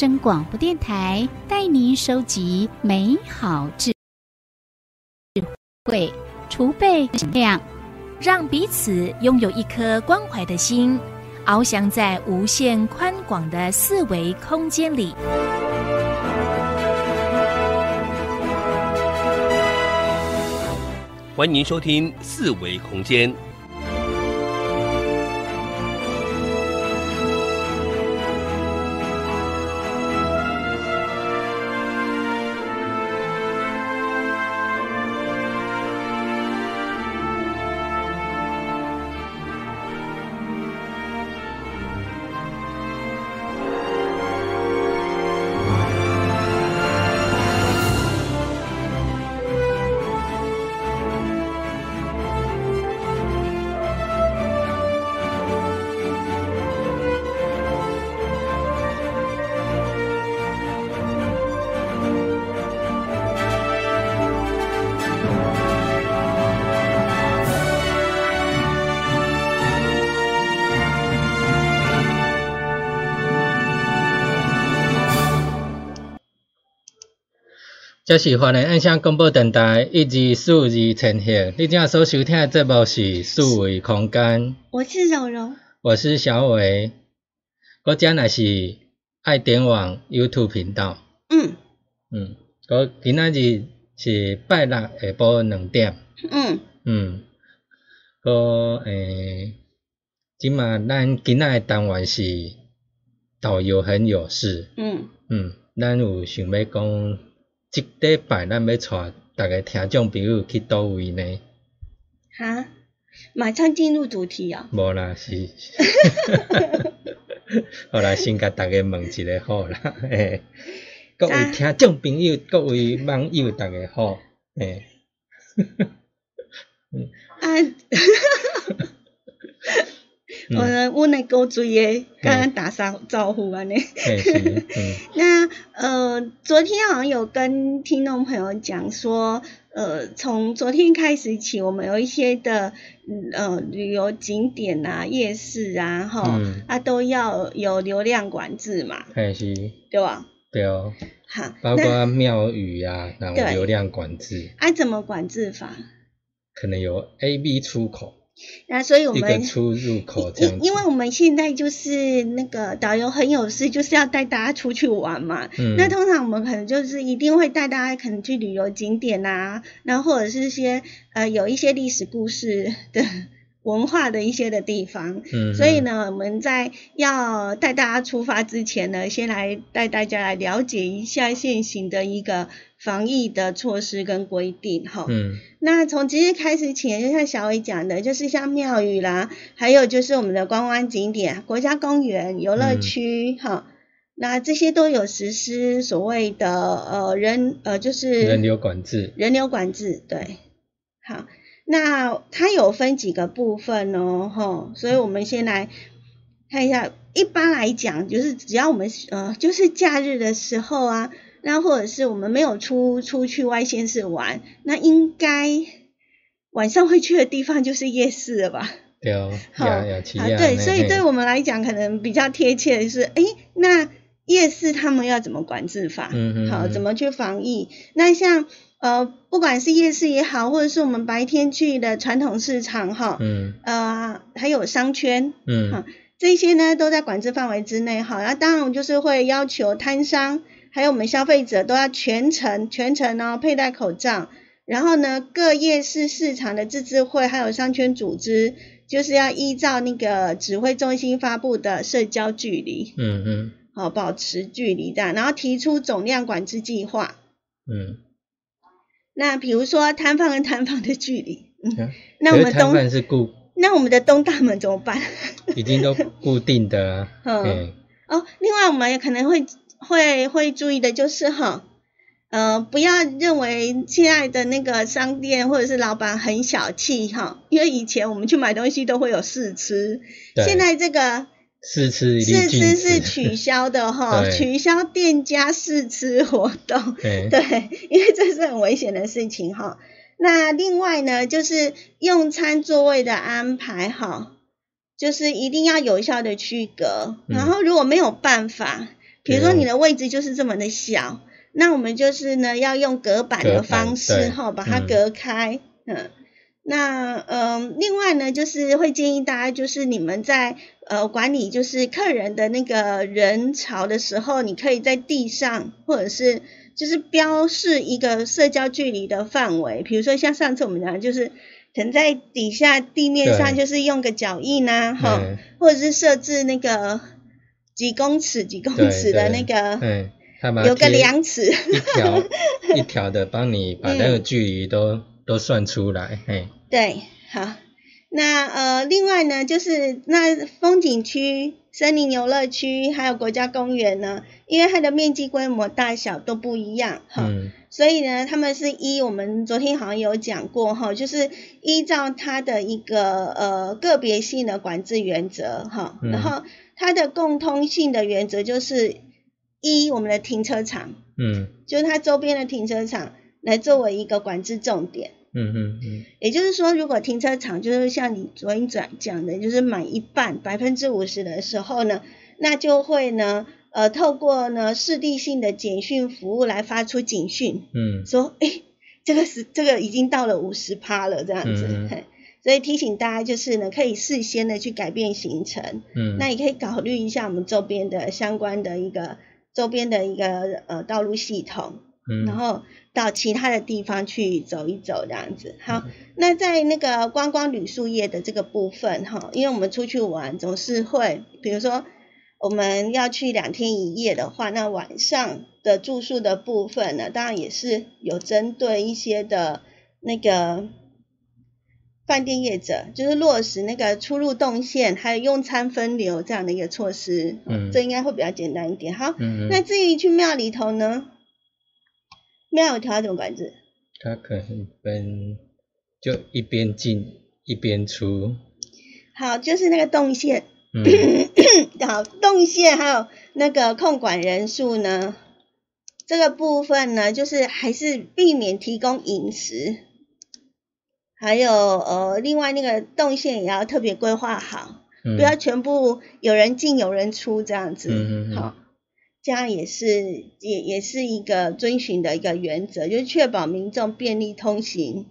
声广播电台带您收集美好智慧，储备能量，让彼此拥有一颗关怀的心，翱翔在无限宽广的四维空间里。欢迎收听四维空间。这是欢迎按响广播电台一二四二千赫，你正所收听的节目是四维空间。我是柔柔，我是小伟，我讲的是爱点网 YouTube 频道。嗯嗯，我今仔日是拜六下晡两点。嗯嗯，我诶，即嘛咱今仔的单元是导游很有事。嗯嗯，咱有想要讲。即礼拜咱要带逐个听众朋友去倒位呢？哈，马上进入主题哦！无啦，是，好啦，先甲逐个问一个好啦，嘿，各位听众朋友，各位网友，逐个好，诶，嗯，啊。我呢，我来高追诶，刚刚打声招呼安尼。那呃，昨天好像有跟听众朋友讲说，呃，从昨天开始起，我们有一些的呃旅游景点啊、夜市啊，哈，啊都要有流量管制嘛。嘿是。对吧？对哦。好。包括庙宇啊，然后流量管制。啊，怎么管制法？可能有 A、B 出口。那所以我们出入口因因为我们现在就是那个导游很有事，就是要带大家出去玩嘛。嗯。那通常我们可能就是一定会带大家可能去旅游景点啊，然后或者是些呃有一些历史故事的文化的一些的地方。嗯。所以呢，我们在要带大家出发之前呢，先来带大家来了解一下现行的一个。防疫的措施跟规定，哈，嗯，那从即日开始起，就像小伟讲的，就是像庙宇啦，还有就是我们的观光景点、国家公园、游乐区，哈，那这些都有实施所谓的呃人呃就是人流管制，人流管制，对，好，那它有分几个部分哦，哈，所以我们先来看一下，一般来讲，就是只要我们呃就是假日的时候啊。那或者是我们没有出出去外县市玩，那应该晚上会去的地方就是夜市了吧？对哦，好啊，对，所以对我们来讲可能比较贴切的是，哎，那夜市他们要怎么管制法？嗯嗯，好，怎么去防疫？那像呃，不管是夜市也好，或者是我们白天去的传统市场哈，嗯，呃，还有商圈，嗯，哈，这些呢都在管制范围之内哈。那当然就是会要求摊商。还有我们消费者都要全程全程哦佩戴口罩，然后呢各夜市市场的自治会还有商圈组织，就是要依照那个指挥中心发布的社交距离，嗯嗯，好保持距离这样，然后提出总量管制计划，嗯，那比如说摊贩跟摊贩的距离，嗯，那我们东摊贩是固，那我们的东大门怎么办？已经都固定的啊。嗯。哦，另外我们也可能会会会注意的就是哈。呃，不要认为现在的那个商店或者是老板很小气哈，因为以前我们去买东西都会有试吃，现在这个试吃试吃是取 消的哈，取消店家试吃活动，对，因为这是很危险的事情哈。那另外呢，就是用餐座位的安排哈，就是一定要有效的区隔，然后如果没有办法，比如说你的位置就是这么的小。那我们就是呢，要用隔板的方式哈，把它隔开。嗯，那嗯，另外呢，就是会建议大家，就是你们在呃管理就是客人的那个人潮的时候，你可以在地上或者是就是标示一个社交距离的范围，比如说像上次我们讲，就是可能在底下地面上就是用个脚印呐，哈，或者是设置那个几公尺几公尺的那个。有个量尺，一条 一条的，帮你把那个距离都都算出来，嘿。对，好，那呃，另外呢，就是那风景区、森林游乐区还有国家公园呢，因为它的面积规模大小都不一样，哈，所以呢，他们是依我们昨天好像有讲过，哈，就是依照它的一个呃个别性的管制原则，哈，然后它的共通性的原则就是。一我们的停车场，嗯，就是它周边的停车场来作为一个管制重点，嗯嗯嗯，也就是说，如果停车场就是像你昨天讲讲的，就是满一半百分之五十的时候呢，那就会呢，呃，透过呢市地性的简讯服务来发出警讯，嗯，说，哎，这个是这个已经到了五十趴了这样子，所以提醒大家就是呢，可以事先的去改变行程，嗯，那也可以考虑一下我们周边的相关的一个。周边的一个呃道路系统，嗯，然后到其他的地方去走一走这样子。好，那在那个观光旅宿业的这个部分哈，因为我们出去玩总是会，比如说我们要去两天一夜的话，那晚上的住宿的部分呢，当然也是有针对一些的那个。饭店业者就是落实那个出入动线，还有用餐分流这样的一个措施，嗯，这应该会比较简单一点。好，嗯那至于去庙里头呢，庙有条怎么管制？它可能分就一边进一边出。好，就是那个动线，好，动线还有那个控管人数呢，这个部分呢，就是还是避免提供饮食。还有呃，另外那个动线也要特别规划好，不要全部有人进有人出这样子，好，这样也是也也是一个遵循的一个原则，就是确保民众便利通行，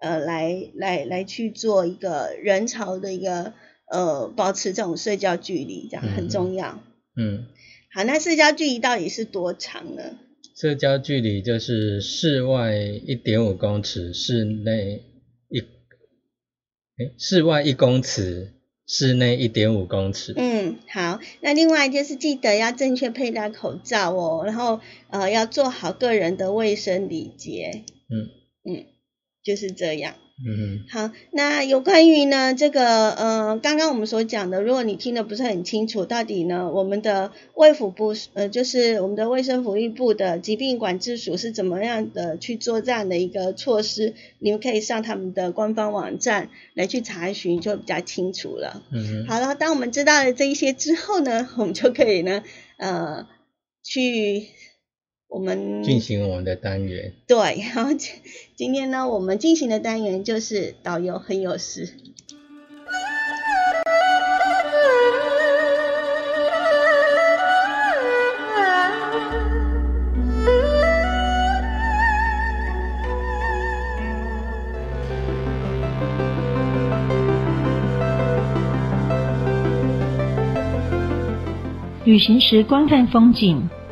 呃，来来来去做一个人潮的一个呃保持这种社交距离，这样很重要。嗯，好，那社交距离到底是多长呢？社交距离就是室外一点五公尺，室内。室外一公尺，室内一点五公尺。嗯，好，那另外就是记得要正确佩戴口罩哦，然后呃要做好个人的卫生礼节。嗯嗯，就是这样。嗯好，那有关于呢这个呃刚刚我们所讲的，如果你听的不是很清楚，到底呢我们的卫福部呃就是我们的卫生福利部的疾病管制署是怎么样的去做这样的一个措施，你们可以上他们的官方网站来去查询，就比较清楚了。嗯好了，当我们知道了这一些之后呢，我们就可以呢呃去。我们进行我们的单元。对，然后，今天呢，我们进行的单元就是导游很有事。旅行时观看风景。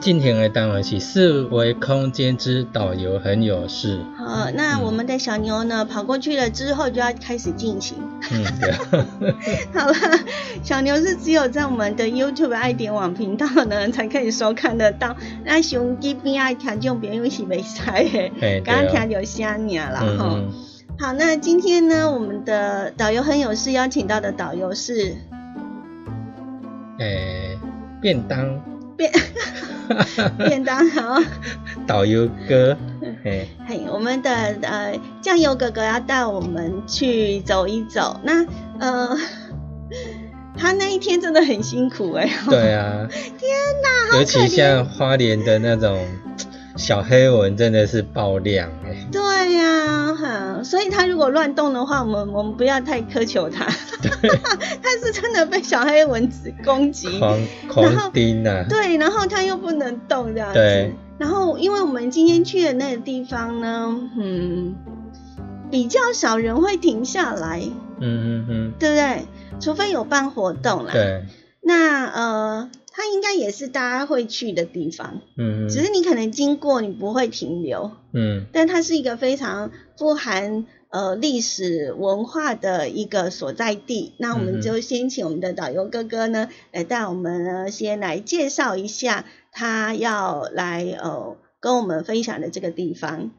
进行的单元是四维空间之导游很有事。好，那我们的小牛呢跑过去了之后就要开始进行。嗯，对。好了，小牛是只有在我们的 YouTube 爱点网频道呢才可以收看得到。那熊机边爱听众朋友是袂使的，刚刚听到声音了哈。好，那今天呢，我们的导游很有事邀请到的导游是，诶，便当。便 便当好，导游哥，嘿，嘿，我们的呃酱油哥哥要带我们去走一走。那呃，他那一天真的很辛苦哎。对啊。天哪，尤其像花莲的那种。小黑蚊真的是爆量哎！对呀，哈，所以它如果乱动的话，我们我们不要太苛求他。他 是真的被小黑蚊子攻击，狂狂叮啊！对，然后它又不能动这样子。对。然后，因为我们今天去的那个地方呢，嗯，比较少人会停下来。嗯嗯嗯。对不对？除非有办活动啦。对。那呃。它应该也是大家会去的地方，嗯，只是你可能经过，你不会停留，嗯，但它是一个非常富含呃历史文化的一个所在地。那我们就先请我们的导游哥哥呢，来带我们呢先来介绍一下他要来呃跟我们分享的这个地方。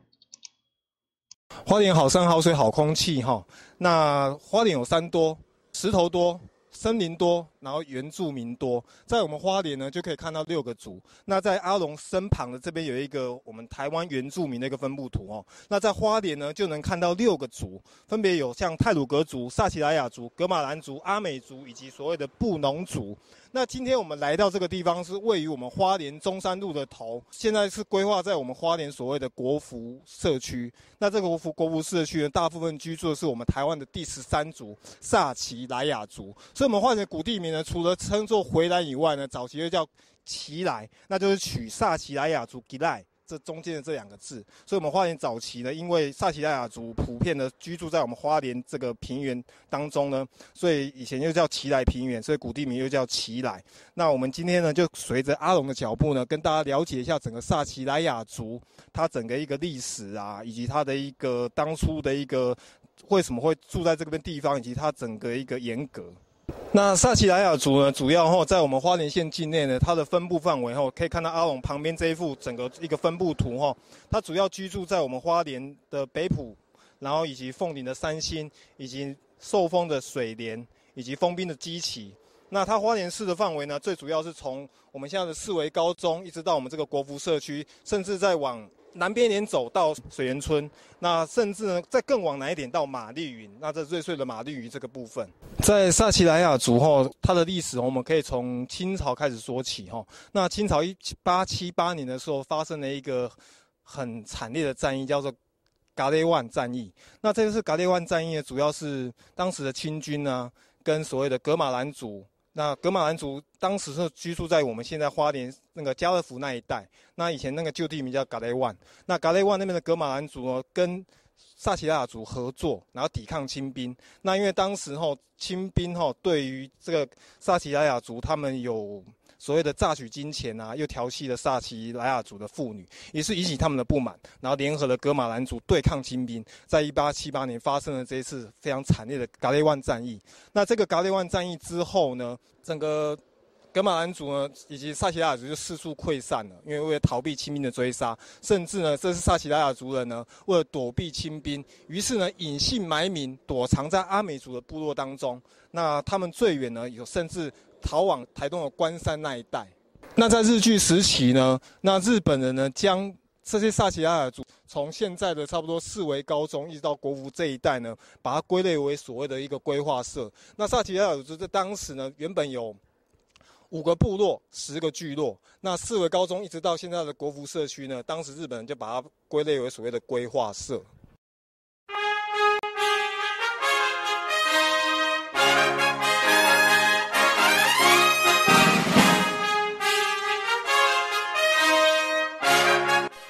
花莲好山好水好空气哈，那花莲有山多，石头多。森林多，然后原住民多，在我们花莲呢就可以看到六个族。那在阿龙身旁的这边有一个我们台湾原住民的一个分布图哦。那在花莲呢就能看到六个族，分别有像泰鲁格族、萨奇莱雅族、格马兰族、阿美族以及所谓的布农族。那今天我们来到这个地方是位于我们花莲中山路的头，现在是规划在我们花莲所谓的国服社区。那这个国服国服社区呢，大部分居住的是我们台湾的第十三族萨奇莱雅族。所以，我们花莲古地名呢，除了称作回兰以外呢，早期又叫奇莱，那就是取萨奇莱雅族吉来。这中间的这两个字，所以我们花莲早期呢，因为萨奇莱雅族普遍的居住在我们花莲这个平原当中呢，所以以前又叫奇来平原，所以古地名又叫奇来。那我们今天呢，就随着阿龙的脚步呢，跟大家了解一下整个萨奇莱雅族它整个一个历史啊，以及它的一个当初的一个为什么会住在这边地方，以及它整个一个严格。那萨奇莱雅族呢，主要哈在我们花莲县境内呢，它的分布范围哈，可以看到阿龙旁边这一幅整个一个分布图哈，它主要居住在我们花莲的北埔，然后以及凤岭的三星，以及寿丰的水莲，以及丰滨的基奇。那它花莲市的范围呢，最主要是从我们现在的四维高中，一直到我们这个国福社区，甚至在往。南边连走到水源村，那甚至呢，再更往南一点到马丽云，那这最碎的马丽云这个部分，在萨奇莱雅族哈，它的历史我们可以从清朝开始说起哈。那清朝一八七八年的时候，发生了一个很惨烈的战役，叫做噶雷万战役。那这个是噶雷万战役呢，主要是当时的清军呢，跟所谓的格马兰族。那格马兰族当时是居住在我们现在花莲那个家乐福那一带。那以前那个旧地名叫嘎雷万。那嘎雷万那边的格马兰族呢，跟萨奇拉族合作，然后抵抗清兵。那因为当时吼清兵吼对于这个萨奇拉雅族，他们有。所谓的榨取金钱啊，又调戏了萨奇莱雅族的妇女，也是引起他们的不满，然后联合了格马兰族对抗清兵，在一八七八年发生了这一次非常惨烈的噶雷万战役。那这个噶雷万战役之后呢，整个格马兰族呢以及萨奇莱雅族就四处溃散了，因为为了逃避清兵的追杀，甚至呢，这是萨奇莱雅族人呢为了躲避清兵，于是呢隐姓埋名躲藏在阿美族的部落当中。那他们最远呢有甚至。逃往台东的关山那一带。那在日据时期呢，那日本人呢将这些萨奇亚尔族从现在的差不多四维高中一直到国服这一带呢，把它归类为所谓的一个规划社。那萨奇亚尔族在当时呢，原本有五个部落、十个聚落。那四维高中一直到现在的国服社区呢，当时日本人就把它归类为所谓的规划社。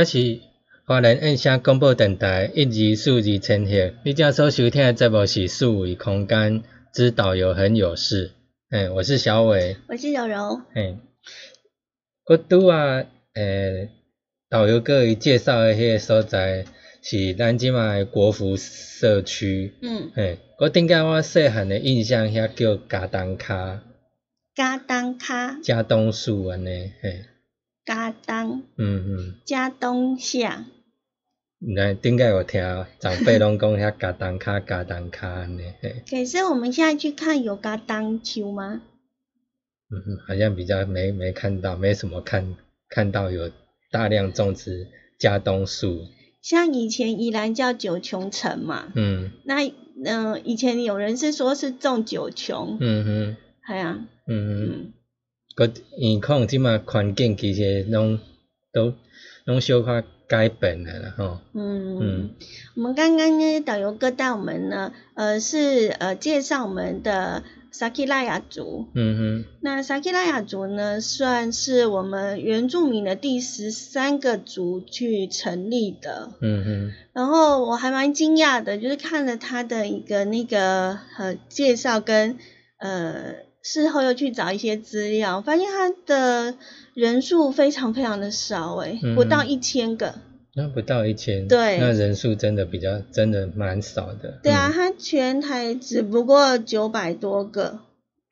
这是华人印象广播电台一二四二千赫，你正所收听的节目是数维空间之导游很有事。哎，我是小伟，我是柔柔。哎，我拄啊，诶，导游各位介绍的迄个所在是咱即卖国服社区。嗯。哎，我顶间我细汉的印象遐叫加东卡。加东卡。加东树安尼，嘿。加东，嗯嗯，加东下。来，顶个有听长辈拢讲遐加东卡、加东卡安尼。可是我们现在去看有加东球吗？嗯嗯，好像比较没没看到，没什么看看到有大量种植加东树。像以前宜兰叫九琼城嘛，嗯，那嗯以前有人是说是种九琼，嗯哼。系啊，嗯嗯，个现况即马环境其实拢都拢小可改变了啦吼。嗯嗯，我们刚刚呢导游哥带我们呢，呃是呃介绍我们的。萨基拉雅族，嗯哼，那萨基拉雅族呢，算是我们原住民的第十三个族去成立的，嗯哼。然后我还蛮惊讶的，就是看了他的一个那个呃介绍跟呃事后又去找一些资料，发现他的人数非常非常的少，诶，不到一千个。那不到一千，对，那人数真的比较，真的蛮少的。对啊，他全台只不过九百多个，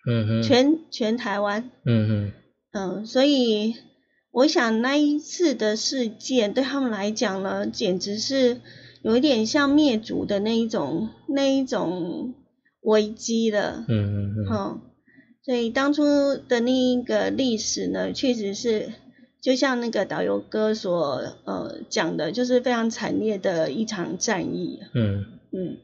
嗯哼，全全台湾，嗯哼，嗯，所以我想那一次的事件对他们来讲呢，简直是有一点像灭族的那一种那一种危机了，嗯嗯嗯，好，所以当初的那一个历史呢，确实是。就像那个导游哥所呃讲的，就是非常惨烈的一场战役。嗯嗯。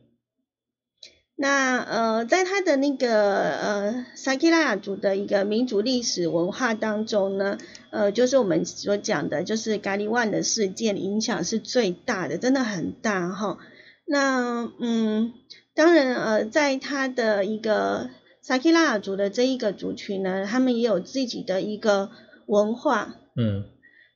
那呃，在他的那个呃萨基拉雅族的一个民族历史文化当中呢，呃，就是我们所讲的，就是咖喱万的事件影响是最大的，真的很大哈。那嗯，当然呃，在他的一个萨基拉雅族的这一个族群呢，他们也有自己的一个文化。嗯，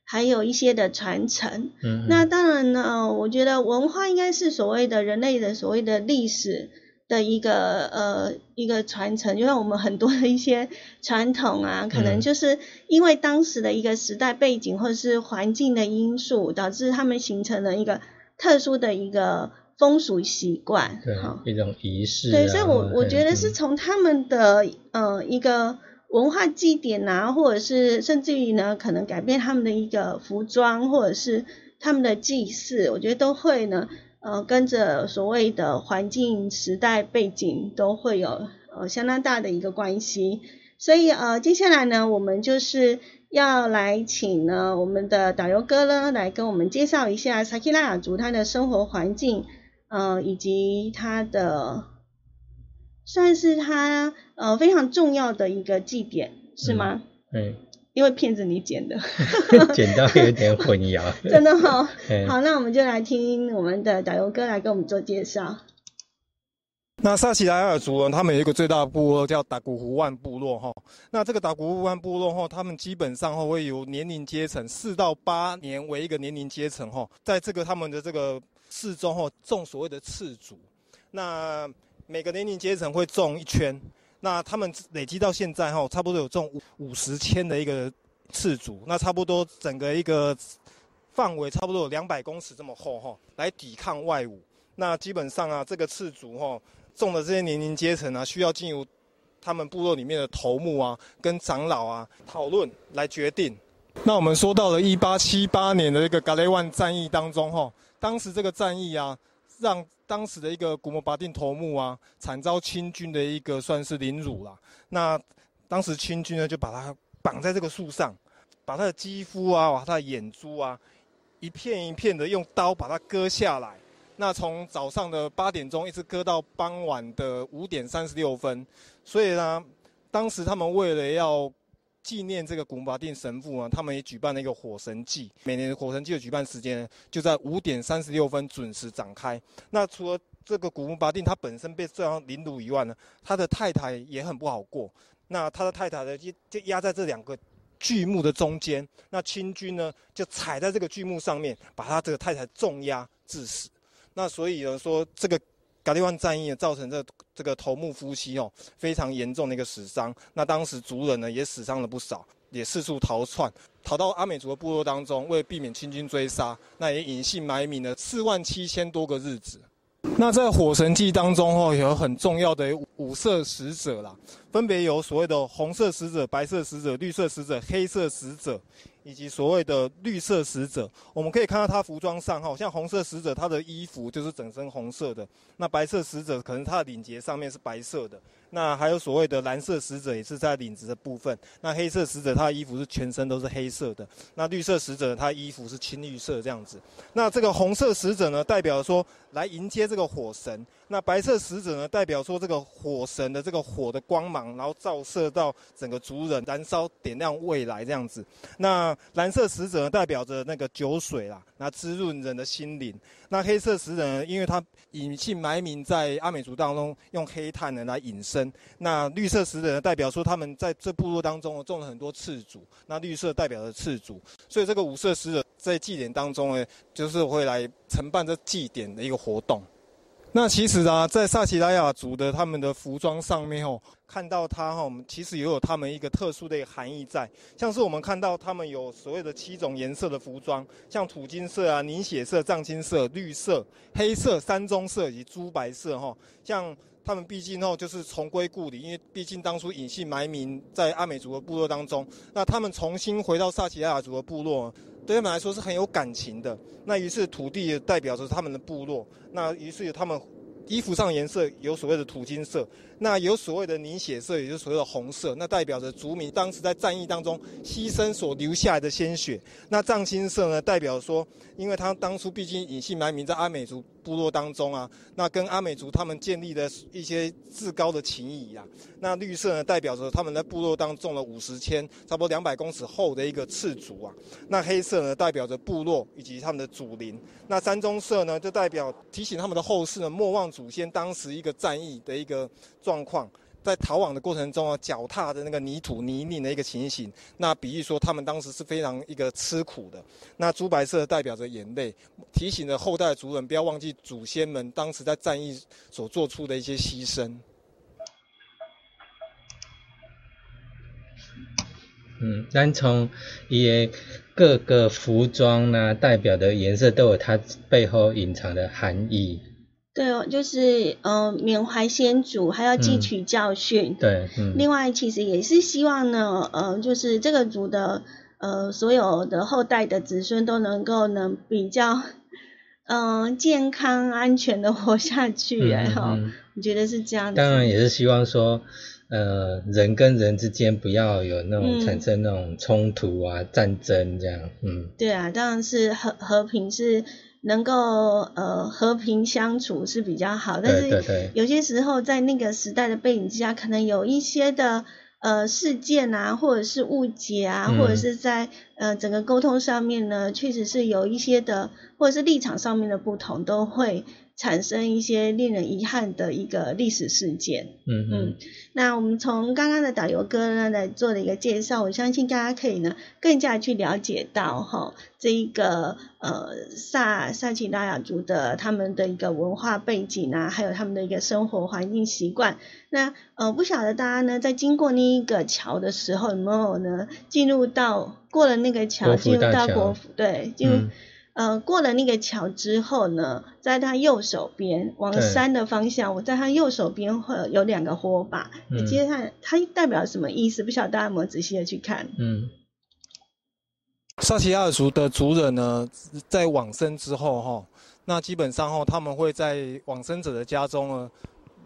还有一些的传承。嗯，那当然呢，我觉得文化应该是所谓的人类的所谓的历史的一个呃一个传承，就像我们很多的一些传统啊，可能就是因为当时的一个时代背景或者是环境的因素，导致他们形成了一个特殊的一个风俗习惯，对，一种仪式。对，所以我我觉得是从他们的呃一个。文化祭典啊，或者是甚至于呢，可能改变他们的一个服装，或者是他们的祭祀，我觉得都会呢，呃，跟着所谓的环境、时代背景都会有呃相当大的一个关系。所以呃，接下来呢，我们就是要来请呢我们的导游哥呢来跟我们介绍一下萨基拉雅族他的生活环境，呃，以及它的。算是它呃非常重要的一个祭典，是吗？嗯，因为片子你剪的，剪到有点混淆。真的 哈，好，那我们就来听我们的导游哥来给我们做介绍。那萨奇莱尔族人，他们有一个最大的部落叫达古湖万部落哈。那这个达古湖万部落哈，他们基本上哈会有年龄阶层四到八年为一个年龄阶层哈，在这个他们的这个四周哈种所谓的次族，那。每个年龄阶层会种一圈，那他们累积到现在哈，差不多有种五五十千的一个次族，那差不多整个一个范围差不多有两百公尺这么厚哈，来抵抗外侮。那基本上啊，这个次族哈种的这些年龄阶层啊，需要进入他们部落里面的头目啊跟长老啊讨论来决定。那我们说到了一八七八年的这个噶雷万战役当中哈，当时这个战役啊让。当时的一个古摩巴定头目啊，惨遭清军的一个算是凌辱了。那当时清军呢，就把他绑在这个树上，把他的肌肤啊，把他的眼珠啊，一片一片的用刀把它割下来。那从早上的八点钟一直割到傍晚的五点三十六分。所以呢，当时他们为了要纪念这个古巴定神父啊，他们也举办了一个火神祭。每年的火神祭的举办时间就在五点三十六分准时展开。那除了这个古巴定他本身被这样凌辱以外呢，他的太太也很不好过。那他的太太呢，就就压在这两个巨木的中间。那清军呢，就踩在这个巨木上面，把他这个太太重压致死。那所以呢，说这个。达利万战役造成这这个头目夫妻哦非常严重的一个死伤，那当时族人呢也死伤了不少，也四处逃窜，逃到阿美族的部落当中，为了避免清军追杀，那也隐姓埋名了四万七千多个日子。那在火神记当中哦，有很重要的五色使者啦，分别有所谓的红色使者、白色使者、绿色使者、黑色使者，以及所谓的绿色使者，我们可以看到他服装上哈，像红色使者他的衣服就是整身红色的，那白色使者可能他的领结上面是白色的，那还有所谓的蓝色使者也是在领子的部分，那黑色使者他的衣服是全身都是黑色的，那绿色使者他衣服是青绿色这样子，那这个红色使者呢，代表说来迎接这个火神。那白色使者呢，代表说这个火神的这个火的光芒，然后照射到整个族人，燃烧点亮未来这样子。那蓝色使者呢，代表着那个酒水啦，那滋润人的心灵。那黑色使者呢，因为他隐姓埋名在阿美族当中，用黑炭呢来隐身。那绿色使者呢，代表说他们在这部落当中种了很多次主，那绿色代表着次主，所以这个五色使者在祭典当中呢，就是会来承办这祭典的一个活动。那其实啊，在萨奇拉雅族的他们的服装上面哦，看到它哈，我们其实也有他们一个特殊的含义在。像是我们看到他们有所谓的七种颜色的服装，像土金色啊、凝血色、藏青色、绿色、黑色、山棕色以及朱白色哈。像他们毕竟哦，就是重归故里，因为毕竟当初隐姓埋名在阿美族的部落当中，那他们重新回到萨奇亚族的部落。对他们来说是很有感情的。那于是土地代表着他们的部落，那于是他们衣服上颜色有所谓的土金色。那有所谓的凝血色，也就是所谓的红色，那代表着族民当时在战役当中牺牲所留下来的鲜血。那藏青色呢，代表说，因为他当初毕竟隐姓埋名在阿美族部落当中啊，那跟阿美族他们建立的一些至高的情谊啊。那绿色呢，代表着他们在部落当中了五十千，差不多两百公尺厚的一个赤足啊。那黑色呢，代表着部落以及他们的祖灵。那山棕色呢，就代表提醒他们的后世呢，莫忘祖先当时一个战役的一个。状况在逃亡的过程中啊，脚踏的那个泥土泥泞的一个情形，那比喻说他们当时是非常一个吃苦的。那朱白色代表着眼泪，提醒着后代族人不要忘记祖先们当时在战役所做出的一些牺牲。嗯，单从也各个服装呢代表的颜色都有它背后隐藏的含义。对哦，就是呃缅怀先祖，还要汲取教训。对，另外其实也是希望呢，呃，就是这个族的呃所有的后代的子孙都能够能比较嗯健康安全的活下去。哎哈，我觉得是这样。当然也是希望说，呃，人跟人之间不要有那种产生那种冲突啊、战争这样。嗯，对啊，当然是和和平是。能够呃和平相处是比较好，但是有些时候在那个时代的背景之下，可能有一些的呃事件啊，或者是误解啊，或者是在呃整个沟通上面呢，确实是有一些的，或者是立场上面的不同，都会。产生一些令人遗憾的一个历史事件。嗯嗯，那我们从刚刚的导游哥呢来做了一个介绍，我相信大家可以呢更加去了解到哈这一个呃萨萨奇拉雅族的他们的一个文化背景啊，还有他们的一个生活环境习惯。那呃不晓得大家呢在经过那一个桥的时候有没有呢进入到过了那个桥进入到国府对进入。呃，过了那个桥之后呢，在他右手边往山的方向，我在他右手边会有两个火把。嗯。接下来它代表什么意思？不晓得大家有没有仔细的去看？嗯。萨奇亚族的族人呢，在往生之后哈，那基本上哈，他们会在往生者的家中呢，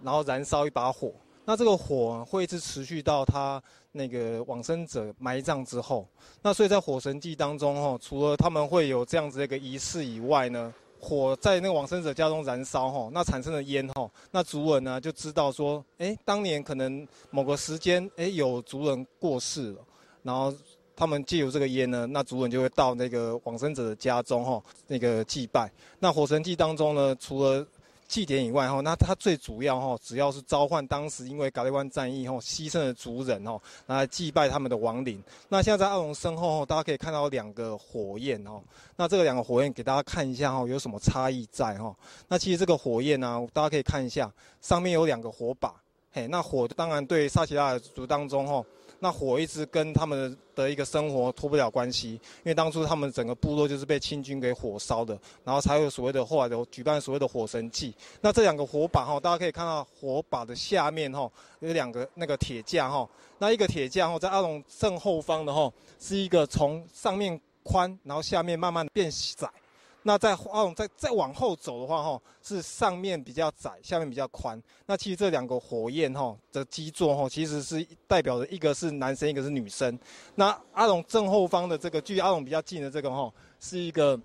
然后燃烧一把火。那这个火会一直持续到他那个往生者埋葬之后。那所以在火神祭当中，哈，除了他们会有这样子的一个仪式以外呢，火在那个往生者家中燃烧，哈，那产生的烟，哈，那族人呢就知道说，哎，当年可能某个时间，哎，有族人过世了，然后他们借由这个烟呢，那族人就会到那个往生者的家中，哈，那个祭拜。那火神祭当中呢，除了祭典以外，哈，那它最主要，哈，只要是召唤当时因为嘎利湾战役，哈，牺牲的族人，哈，来祭拜他们的亡灵。那现在在阿龙身后，大家可以看到两个火焰，哈，那这个两个火焰给大家看一下，哈，有什么差异在，哈？那其实这个火焰呢，大家可以看一下，上面有两个火把，嘿，那火当然对萨奇拉族当中，哈，那火一直跟他们的一个生活脱不了关系，因为当初他们整个部落就是被清军给火烧的，然后才有所谓的后来的举办所谓的火神祭。那这两个火把哈，大家可以看到火把的下面哈有两个那个铁架哈，那一个铁架哈在阿龙正后方的哈是一个从上面宽，然后下面慢慢变窄。那在阿龙，再再往后走的话，哈，是上面比较窄，下面比较宽。那其实这两个火焰，哈的基座，哈，其实是代表着一个是男生，一个是女生。那阿龙正后方的这个，距离阿龙比较近的这个，哈，是一个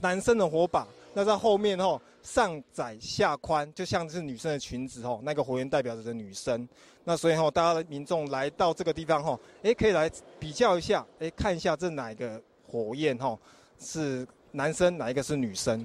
男生的火把。那在后面，哈，上窄下宽，就像是女生的裙子，哈，那个火焰代表着的女生。那所以，哈，大家的民众来到这个地方，哈，诶，可以来比较一下，诶，看一下这哪一个火焰，哈，是。男生哪一个是女生？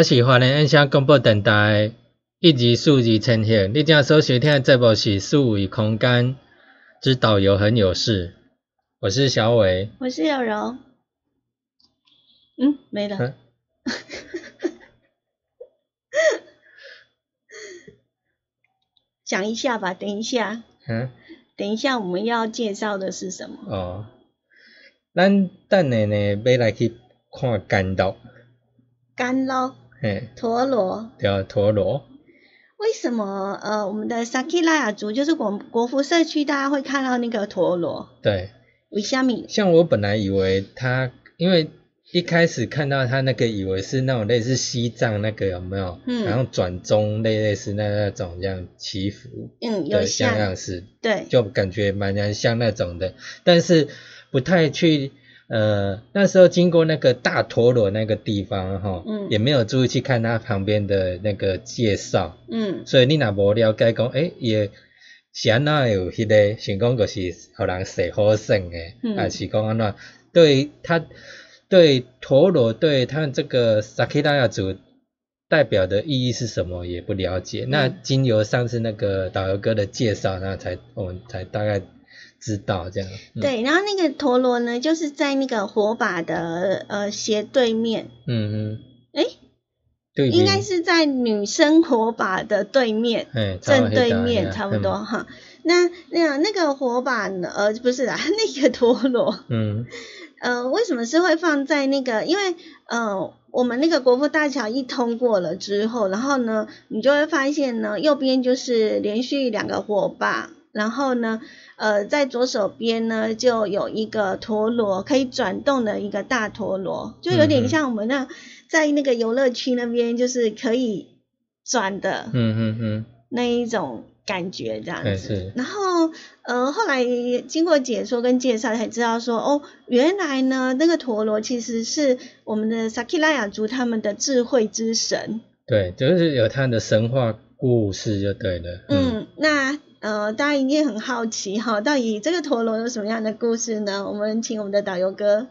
这是华联音响广播电台一级数字呈现。你正所收听的节目是数位空间之导游很有事，我是小伟，我是有柔。嗯，没了。讲一下吧，等一下。嗯。等一下，我们要介绍的是什么？哦。咱等下呢，要来去看干道。干捞，嘿，陀螺，对，陀螺。为什么呃，我们的萨基拉雅族就是国国服社区，大家会看到那个陀螺？对，为虾米？像我本来以为它，因为一开始看到它那个，以为是那种类似西藏那个有没有？嗯。然后转中类类似那那种这样祈福，嗯，有像样式，对，就感觉蛮像那种的，但是不太去。呃，那时候经过那个大陀螺那个地方哈，嗯，也没有注意去看它旁边的那个介绍，嗯，所以你若无了解讲，诶，也是安那有迄个，想讲就是互人说好胜诶，还是讲安怎对他对陀螺对他们这个萨克拉亚族代表的意义是什么也不了解，那经由上次那个导游哥的介绍，那才我们才大概。知道这样，对，然后那个陀螺呢，就是在那个火把的呃斜对面，嗯嗯，哎，对，应该是在女生火把的对面，正对面差不多哈。那那那个火把呢？呃，不是啦，那个陀螺，嗯，呃，为什么是会放在那个？因为呃，我们那个国父大桥一通过了之后，然后呢，你就会发现呢，右边就是连续两个火把。然后呢，呃，在左手边呢，就有一个陀螺，可以转动的一个大陀螺，就有点像我们那在那个游乐区那边，就是可以转的，嗯嗯嗯，那一种感觉这样子。然后，呃，后来经过解说跟介绍才知道说，哦，原来呢，那个陀螺其实是我们的萨克拉雅族他们的智慧之神。对，就是有他的神话故事就对了。嗯，那。呃，大家一定很好奇哈，到底这个陀螺有什么样的故事呢？我们请我们的导游哥。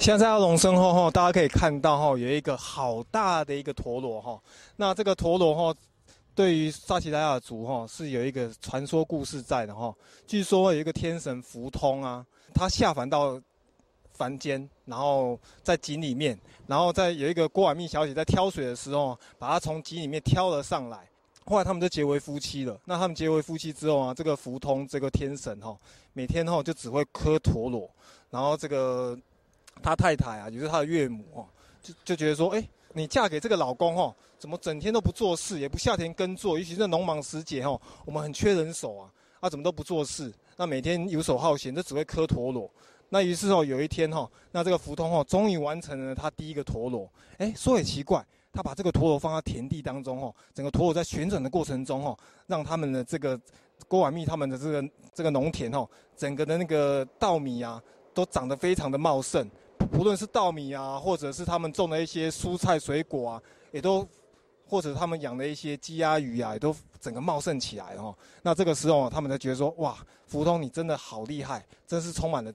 现在在龙身后哈，大家可以看到哈，有一个好大的一个陀螺哈。那这个陀螺哈，对于萨奇莱雅族哈，是有一个传说故事在的哈。据说有一个天神福通啊，他下凡到凡间，然后在井里面，然后在有一个郭婉蜜小姐在挑水的时候，把他从井里面挑了上来。后来他们就结为夫妻了。那他们结为夫妻之后啊，这个福通这个天神哈，每天哈就只会磕陀螺，然后这个他太太啊，也是他的岳母哦，就就觉得说，哎，你嫁给这个老公哈，怎么整天都不做事，也不下田耕作，尤其是农忙时节哈，我们很缺人手啊，他怎么都不做事？那每天游手好闲，就只会磕陀螺。那于是哦，有一天哈，那这个福通哦，终于完成了他第一个陀螺。哎，说也奇怪。他把这个陀螺放在田地当中哦，整个陀螺在旋转的过程中哦，让他们的这个郭婉蜜他们的这个这个农田哦，整个的那个稻米啊，都长得非常的茂盛。不论是稻米啊，或者是他们种的一些蔬菜水果啊，也都或者他们养的一些鸡鸭鱼啊，也都整个茂盛起来哦。那这个时候他们才觉得说，哇，福通你真的好厉害，真是充满了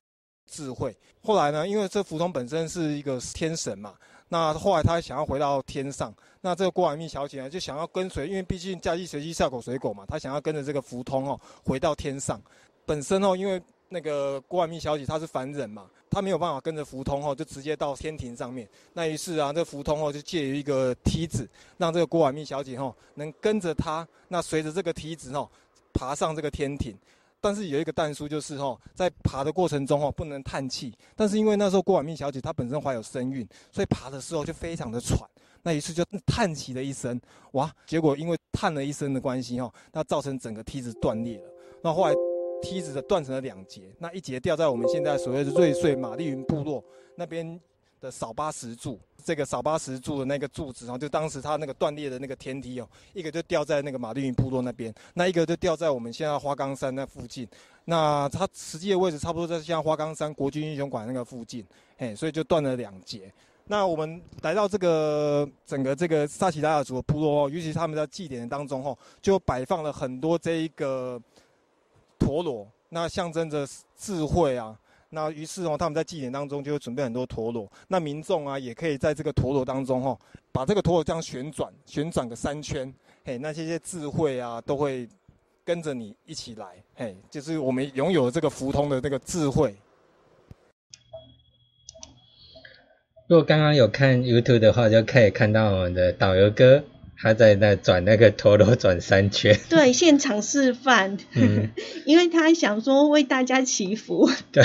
智慧。后来呢，因为这福通本身是一个天神嘛。那后来他想要回到天上，那这个郭婉蜜小姐呢就想要跟随，因为毕竟嫁鸡随鸡，下口水果嘛，她想要跟着这个福通哦回到天上。本身哦，因为那个郭婉蜜小姐她是凡人嘛，她没有办法跟着福通哦，就直接到天庭上面。那于是啊，这福通哦就借于一个梯子，让这个郭婉蜜小姐哦能跟着他，那随着这个梯子哦爬上这个天庭。但是有一个但书，就是哈，在爬的过程中哈，不能叹气。但是因为那时候郭婉命小姐她本身怀有身孕，所以爬的时候就非常的喘。那一次就叹息了一声，哇！结果因为叹了一声的关系哈，那造成整个梯子断裂了。那后来梯子的断成了两截，那一截掉在我们现在所谓的瑞穗玛丽云部落那边。的扫八石柱，这个扫八石柱的那个柱子，然后就当时它那个断裂的那个天梯哦，一个就掉在那个马丽云部落那边，那一个就掉在我们现在花岗山那附近。那它实际的位置差不多在像花岗山国军英雄馆那个附近，嘿，所以就断了两截。那我们来到这个整个这个萨奇拉雅族的部落哦，尤其他们在祭典当中哦，就摆放了很多这一个陀螺，那象征着智慧啊。那于是哦，他们在祭典当中就会准备很多陀螺。那民众啊，也可以在这个陀螺当中哈，把这个陀螺这样旋转，旋转个三圈，嘿，那些些智慧啊，都会跟着你一起来，嘿，就是我们拥有这个福通的这个智慧。如果刚刚有看 YouTube 的话，就可以看到我们的导游哥。他在那转那个陀螺转三圈，对，现场示范，嗯，因为他想说为大家祈福，对，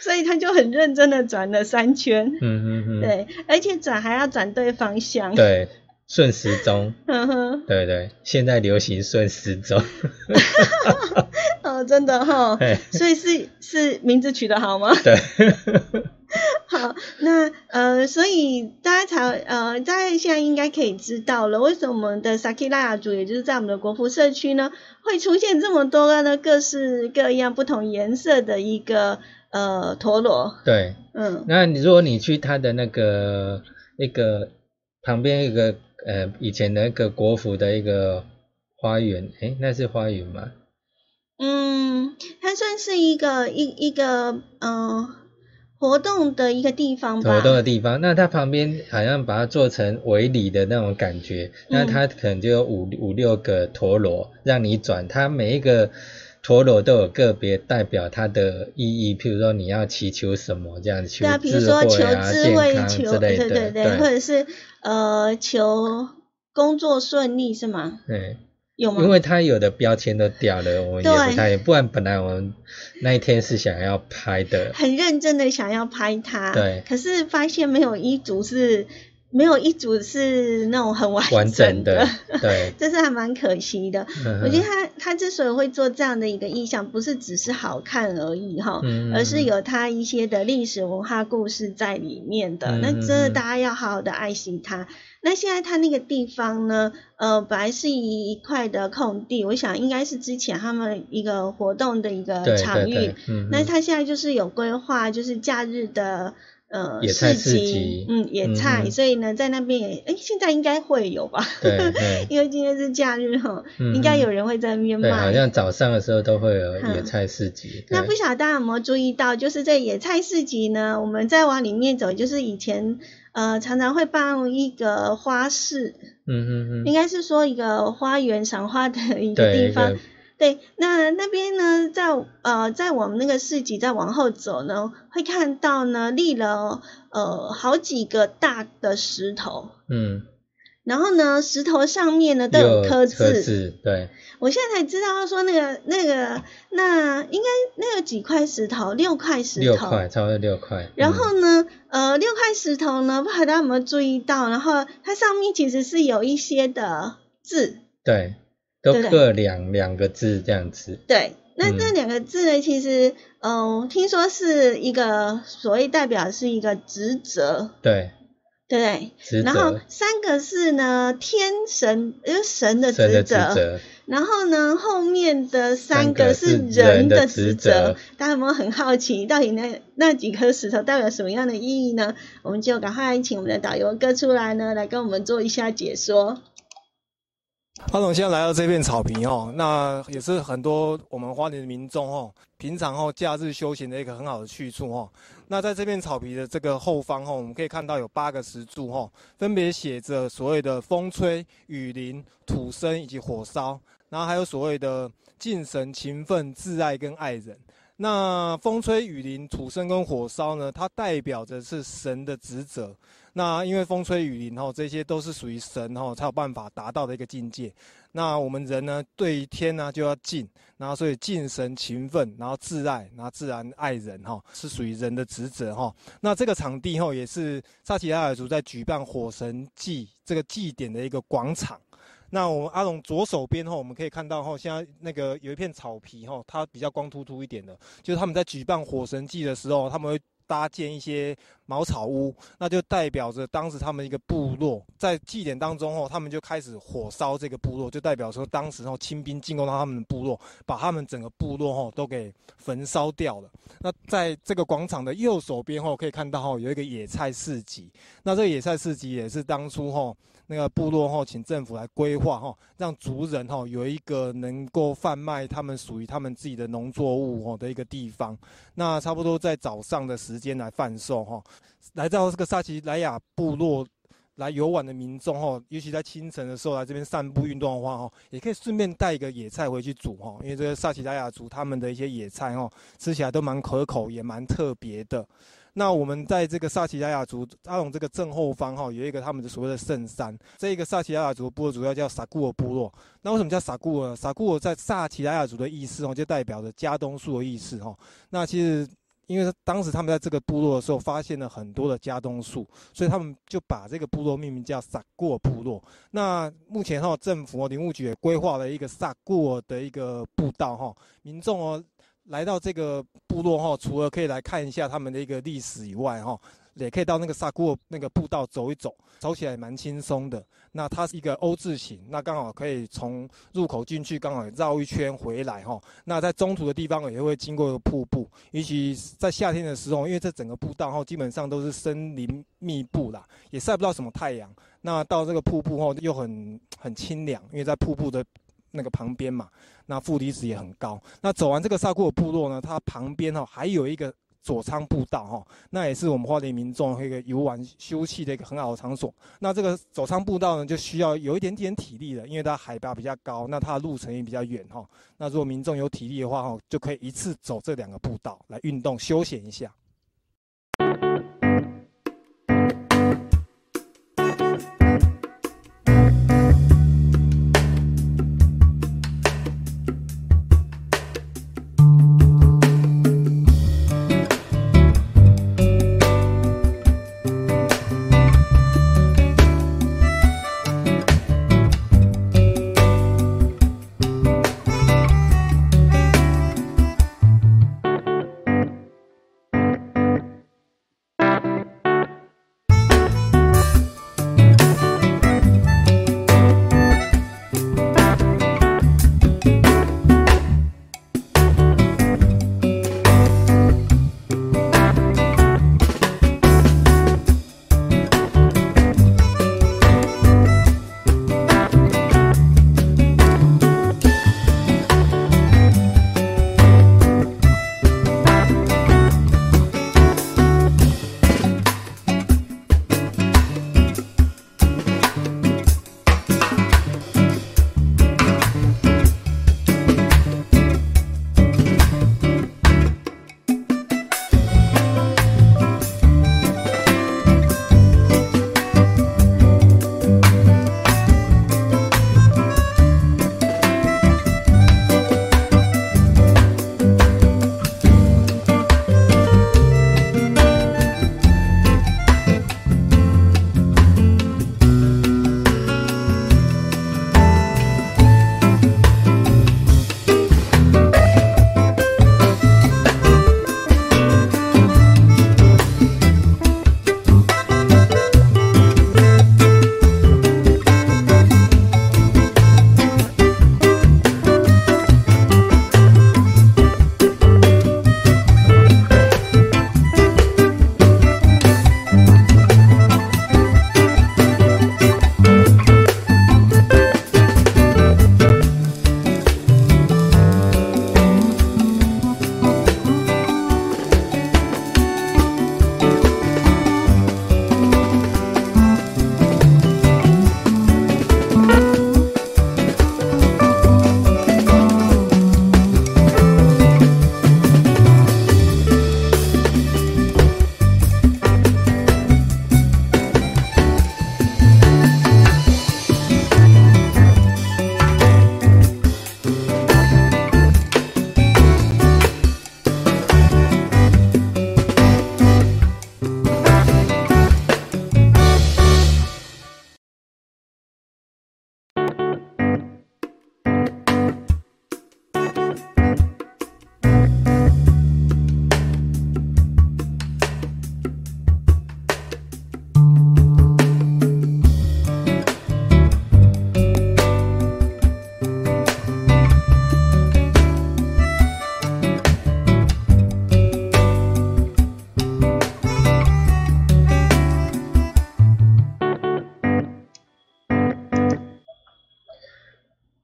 所以他就很认真的转了三圈，嗯嗯嗯，对，而且转还要转对方向，对，顺时钟，嗯哼，对对，现在流行顺时钟，哦，真的哈，所以是是名字取得好吗？对。好，那呃，所以大家才呃，大家现在应该可以知道了，为什么我们的萨基拉雅族，也就是在我们的国服社区呢，会出现这么多个呢各式各样、不同颜色的一个呃陀螺。对，嗯，那你如果你去它的那个一个旁边一个呃以前的一个国服的一个花园，哎，那是花园吗？嗯，它算是一个一一个嗯。活动的一个地方吧。活动的地方，那它旁边好像把它做成围里的那种感觉，那它可能就有五五六个陀螺让你转，它每一个陀螺都有个别代表它的意义，譬如说你要祈求什么这样子，求智慧啊、健康之类的，对对对，或者是呃求工作顺利是吗？对。有吗？因为他有的标签都掉了，我们也不太，不然本来我们那一天是想要拍的，很认真的想要拍他，对，可是发现没有一组是，没有一组是那种很完整的，对，这是还蛮可惜的。我觉得他他之所以会做这样的一个意象，不是只是好看而已哈，而是有他一些的历史文化故事在里面的，那真的大家要好好的爱惜它。那现在他那个地方呢？呃，本来是一块的空地，我想应该是之前他们一个活动的一个场域。那他现在就是有规划，就是假日的呃市集，嗯，野菜，所以呢，在那边也，哎，现在应该会有吧？对，因为今天是假日哈，应该有人会在那边卖。好像早上的时候都会有野菜市集。那不晓得大家有没有注意到，就是在野菜市集呢，我们再往里面走，就是以前。呃，常常会办一个花市，嗯嗯嗯，应该是说一个花园赏花的一个地方。对，那那边呢，在呃，在我们那个市集再往后走呢，会看到呢立了呃好几个大的石头，嗯。然后呢，石头上面呢都有刻字，对。我现在才知道，说那个那个那应该那有几块石头，六块石头，六块，差不多六块。然后呢，呃，六块石头呢，不知道大家有没有注意到？然后它上面其实是有一些的字，对，都各两两个字这样子。对，那这两个字呢，其实，嗯，听说是一个所谓代表是一个职责，对。对对？然后三个是呢，天神，就是神的职责。然后呢，后面的三个是人的职责。大家有没有很好奇，到底那那几颗石头代表什么样的意义呢？我们就赶快请我们的导游哥出来呢，来跟我们做一下解说。阿总现在来到这片草坪哦，那也是很多我们花莲的民众哦，平常哦假日休闲的一个很好的去处哦。那在这片草皮的这个后方哈，我们可以看到有八个石柱哈，分别写着所谓的风吹雨淋、土生以及火烧，然后还有所谓的敬神、勤奋、挚爱跟爱人。那风吹雨淋、土生跟火烧呢，它代表着是神的职责。那因为风吹雨淋哈，这些都是属于神哈才有办法达到的一个境界。那我们人呢，对于天呢就要敬，然后所以敬神勤奋，然后挚爱，然后自然爱人哈，是属于人的职责哈。那这个场地哈，也是萨奇亚尔族在举办火神祭这个祭典的一个广场。那我们阿龙左手边哈，我们可以看到哈，现在那个有一片草皮哈，它比较光秃秃一点的，就是他们在举办火神祭的时候，他们会。搭建一些茅草屋，那就代表着当时他们一个部落在祭典当中哦，他们就开始火烧这个部落，就代表说当时哦清兵进攻到他们的部落，把他们整个部落哦都给焚烧掉了。那在这个广场的右手边哦，可以看到哦有一个野菜市集，那这个野菜市集也是当初哦。那个部落哈，请政府来规划哈，让族人哈有一个能够贩卖他们属于他们自己的农作物哦的一个地方。那差不多在早上的时间来贩售哈，来到这个萨奇莱雅部落来游玩的民众哈，尤其在清晨的时候来这边散步运动的话哈，也可以顺便带一个野菜回去煮哈，因为这个萨奇莱雅族他们的一些野菜哈，吃起来都蛮可口，也蛮特别的。那我们在这个萨奇亚雅族阿勇这个正后方哈，有一个他们的所谓的圣山。这一个萨奇亚雅族部落主要叫萨固尔部落。那为什么叫萨固尔？萨固尔在萨奇亚雅族的意思哦，就代表着加东树的意思哈。那其实因为当时他们在这个部落的时候，发现了很多的加冬树，所以他们就把这个部落命名叫萨固尔部落。那目前哈，政府林务局也规划了一个萨固尔的一个步道哈，民众哦。来到这个部落哈，除了可以来看一下他们的一个历史以外哈，也可以到那个萨古尔那个步道走一走，走起来蛮轻松的。那它是一个 O 字形，那刚好可以从入口进去，刚好绕一圈回来哈。那在中途的地方也会经过一个瀑布，尤其在夏天的时候，因为这整个步道哈基本上都是森林密布啦，也晒不到什么太阳。那到这个瀑布后又很很清凉，因为在瀑布的。那个旁边嘛，那负离子也很高。那走完这个萨库尔部落呢，它旁边哈还有一个左仓步道哈，那也是我们花莲民众一个游玩休憩的一个很好的场所。那这个左仓步道呢，就需要有一点点体力的，因为它海拔比较高，那它的路程也比较远哈。那如果民众有体力的话哈，就可以一次走这两个步道来运动休闲一下。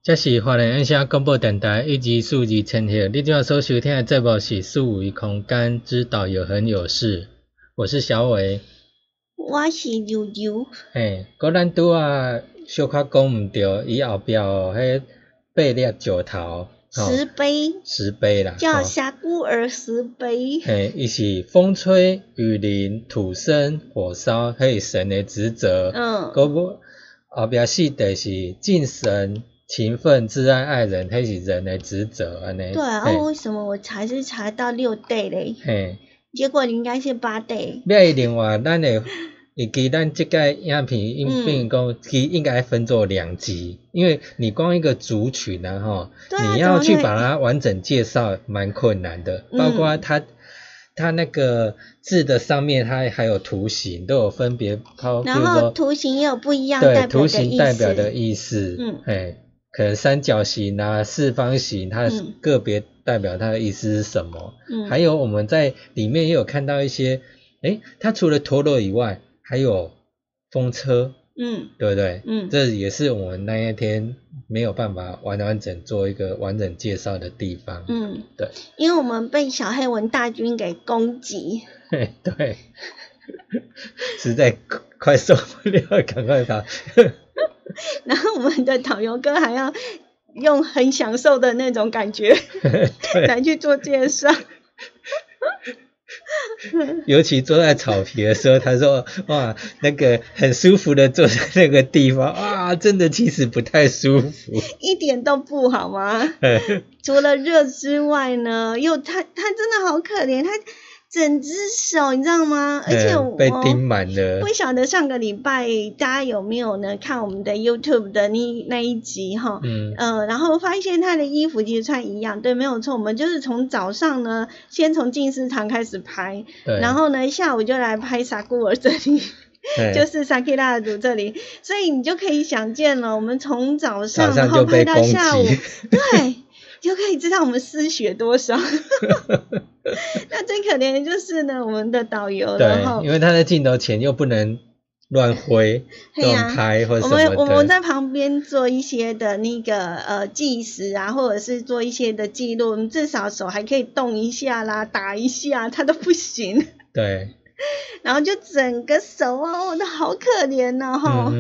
这是华人音响广播电台一级数字千赫，你今晚所收听的节目是四维空间之导游很有事，我是小伟，我是悠悠。嘿，果咱拄啊小可讲毋着，伊后壁哦，迄八粒石头，石碑，石碑啦，叫峡谷儿石碑。嘿，伊是风吹雨淋土生火烧，嘿神的职责。嗯，后壁四地是敬神。勤奋、挚爱爱人，迄是人的职责安尼。对啊，为什么我查是查到六 day 嘞？嘿，结果应该是八 day。另外，咱的，以及咱这个样品应变讲，其应该分作两集，因为你光一个族群啊，吼，你要去把它完整介绍，蛮困难的。包括它，它那个字的上面，它还有图形，都有分别。然后图形也有不一样对，图形代表的意思。嗯，哎。可能三角形啊、四方形，它个别代表它的意思是什么？嗯，还有我们在里面也有看到一些，诶，它除了陀螺以外，还有风车，嗯，对不对？嗯，这也是我们那一天没有办法完完整做一个完整介绍的地方。嗯，对，因为我们被小黑文大军给攻击。对，实在快受不了，赶快跑。然后我们的导游哥还要用很享受的那种感觉 来去做介绍，尤其坐在草皮的时候，他说：“哇，那个很舒服的坐在那个地方，哇，真的其实不太舒服，一点都不好吗？除了热之外呢，又他他真的好可怜，他。”整只手，你知道吗？而且我被钉满了。不晓得上个礼拜大家有没有呢？看我们的 YouTube 的那那一集哈，嗯，呃，然后发现他的衣服其实穿一样，对，没有错。我们就是从早上呢，先从静思堂开始拍，然后呢，下午就来拍傻孤儿这里，就是萨基拉族这里，所以你就可以想见了，我们从早上然后拍到下午，对。就可以知道我们失血多少。那最可怜的就是呢，我们的导游，然后因为他在镜头前又不能乱挥、乱拍或者什么我们我们在旁边做一些的那个呃计时啊，或者是做一些的记录，我们至少手还可以动一下啦，打一下，他都不行。对。然后就整个手哦，都好可怜呢哈，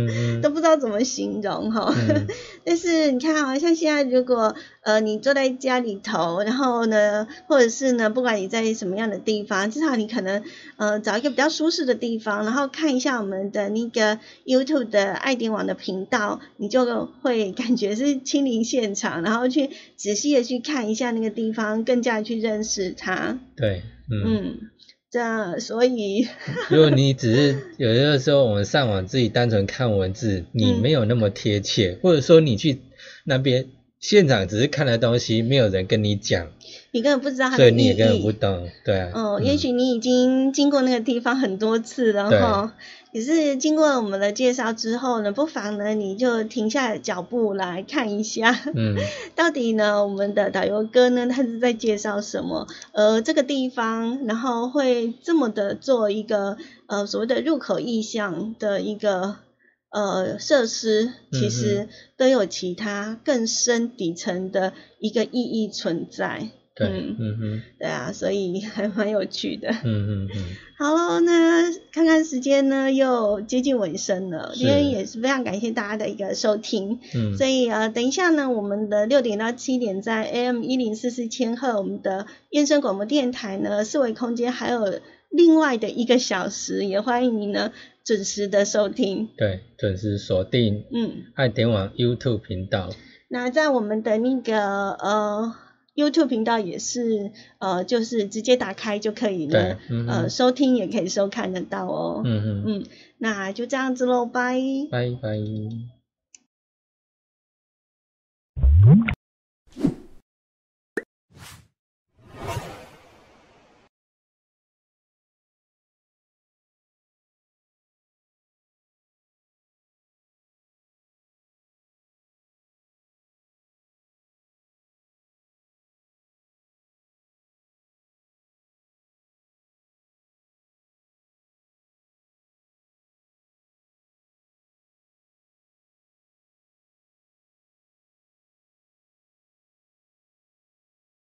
都不知道怎么形容哈。但是你看啊，像现在如果呃你坐在家里头，然后呢，或者是呢，不管你在什么样的地方，至少你可能呃找一个比较舒适的地方，然后看一下我们的那个 YouTube 的爱点网的频道，你就会感觉是亲临现场，然后去仔细的去看一下那个地方，更加去认识它。对，嗯。这样，所以 如果你只是有的时候我们上网自己单纯看文字，你没有那么贴切，或者说你去那边现场只是看的东西，没有人跟你讲，你根本不知道它的意义，你也根本不懂，对啊。嗯，也许你已经经过那个地方很多次了哈。也是经过我们的介绍之后呢，不妨呢你就停下脚步来看一下，嗯，到底呢我们的导游哥呢他是在介绍什么？呃，这个地方然后会这么的做一个呃所谓的入口意向的一个呃设施，其实都有其他更深底层的一个意义存在。对，嗯哼，对啊，所以还蛮有趣的。嗯嗯嗯。好喽，那看看时间呢，又接近尾声了。今天也是非常感谢大家的一个收听。嗯。所以呃，等一下呢，我们的六点到七点在 AM 一零四四千赫，我们的燕声广播电台呢，四维空间还有另外的一个小时，也欢迎您呢准时的收听。对，准时锁定。嗯。爱点网 YouTube 频道。那在我们的那个呃。YouTube 频道也是，呃，就是直接打开就可以了，呃，收听也可以收看得到哦。嗯嗯嗯，那就这样子喽，拜拜拜。